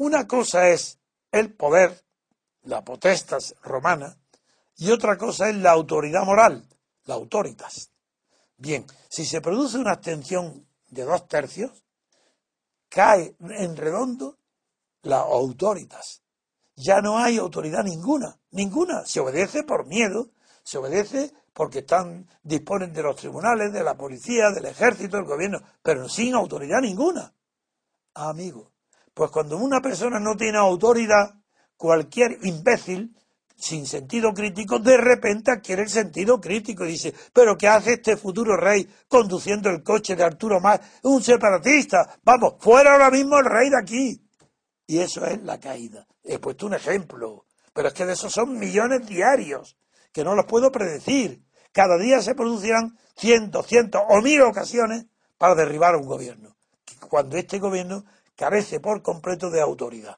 Una cosa es el poder, la potestas romana, y otra cosa es la autoridad moral, la autoritas. Bien, si se produce una abstención de dos tercios, cae en redondo la autoritas. Ya no hay autoridad ninguna, ninguna. Se obedece por miedo, se obedece porque están, disponen de los tribunales, de la policía, del ejército, del gobierno, pero sin autoridad ninguna. amigo, pues cuando una persona no tiene autoridad, cualquier imbécil sin sentido crítico, de repente adquiere el sentido crítico y dice, pero ¿qué hace este futuro rey conduciendo el coche de Arturo Más? Un separatista. Vamos, fuera ahora mismo el rey de aquí. Y eso es la caída. He puesto un ejemplo, pero es que de esos son millones diarios, que no los puedo predecir. Cada día se producirán cientos, cientos o mil ocasiones para derribar a un gobierno, cuando este gobierno carece por completo de autoridad,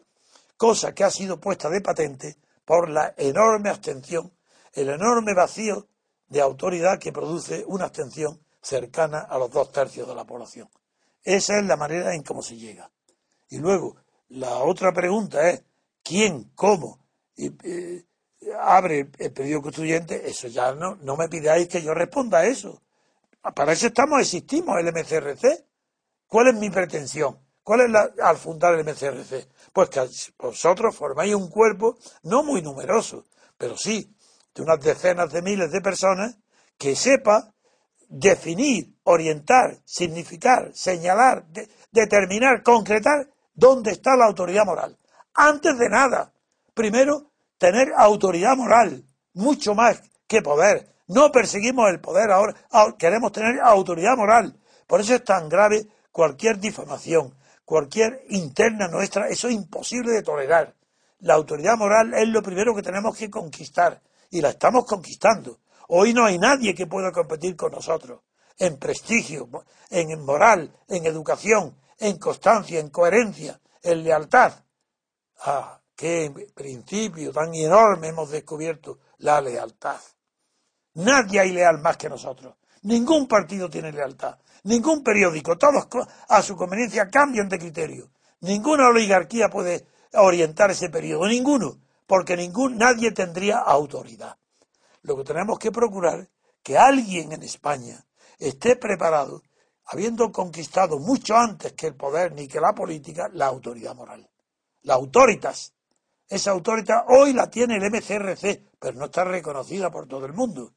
cosa que ha sido puesta de patente por la enorme abstención, el enorme vacío de autoridad que produce una abstención cercana a los dos tercios de la población. Esa es la manera en cómo se llega. Y luego, la otra pregunta es, ¿quién, cómo eh, abre el pedido constituyente? Eso ya no, no me pidáis que yo responda a eso. Para eso estamos, existimos, el MCRC. ¿Cuál es mi pretensión? ¿Cuál es la, al fundar el MCRC? Pues que vosotros formáis un cuerpo no muy numeroso, pero sí de unas decenas de miles de personas que sepa definir, orientar, significar, señalar, determinar, concretar dónde está la autoridad moral. Antes de nada, primero, tener autoridad moral, mucho más que poder. No perseguimos el poder ahora, queremos tener autoridad moral. Por eso es tan grave cualquier difamación, cualquier interna nuestra, eso es imposible de tolerar. La autoridad moral es lo primero que tenemos que conquistar y la estamos conquistando. Hoy no hay nadie que pueda competir con nosotros en prestigio, en moral, en educación, en constancia, en coherencia, en lealtad. Ah, qué principio tan enorme hemos descubierto, la lealtad. Nadie hay leal más que nosotros. Ningún partido tiene lealtad. Ningún periódico, todos a su conveniencia cambian de criterio. Ninguna oligarquía puede orientar ese periodo, ninguno, porque ningún, nadie tendría autoridad. Lo que tenemos que procurar que alguien en España esté preparado, habiendo conquistado mucho antes que el poder ni que la política, la autoridad moral. La autoritas. Esa autoridad hoy la tiene el MCRC, pero no está reconocida por todo el mundo.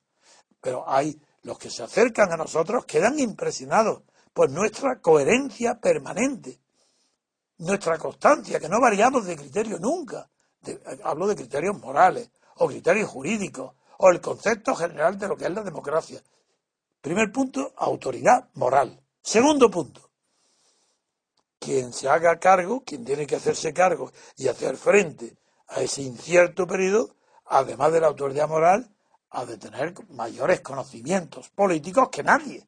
Pero hay los que se acercan a nosotros quedan impresionados por nuestra coherencia permanente, nuestra constancia, que no variamos de criterio nunca. hablo de criterios morales o criterios jurídicos o el concepto general de lo que es la democracia. Primer punto, autoridad moral. Segundo punto, quien se haga cargo, quien tiene que hacerse cargo y hacer frente a ese incierto periodo, además de la autoridad moral, ha de tener mayores conocimientos políticos que nadie.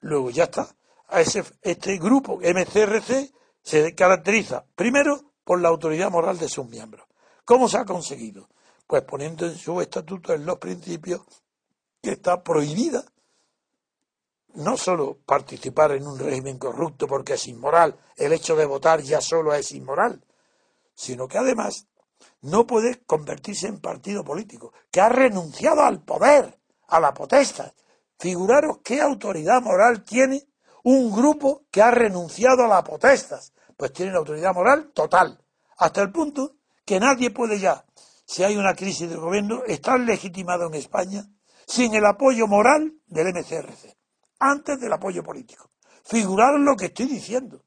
Luego ya está. A ese, este grupo MCRC se caracteriza primero por la autoridad moral de sus miembros. ¿Cómo se ha conseguido? Pues poniendo en su estatuto en los principios que está prohibida no solo participar en un régimen corrupto porque es inmoral, el hecho de votar ya solo es inmoral, sino que además no puede convertirse en partido político, que ha renunciado al poder, a la potestad. Figuraros qué autoridad moral tiene un grupo que ha renunciado a la potestad. Pues tiene autoridad moral total, hasta el punto que nadie puede ya, si hay una crisis del gobierno, estar legitimado en España sin el apoyo moral del MCRC, antes del apoyo político. Figuraros lo que estoy diciendo.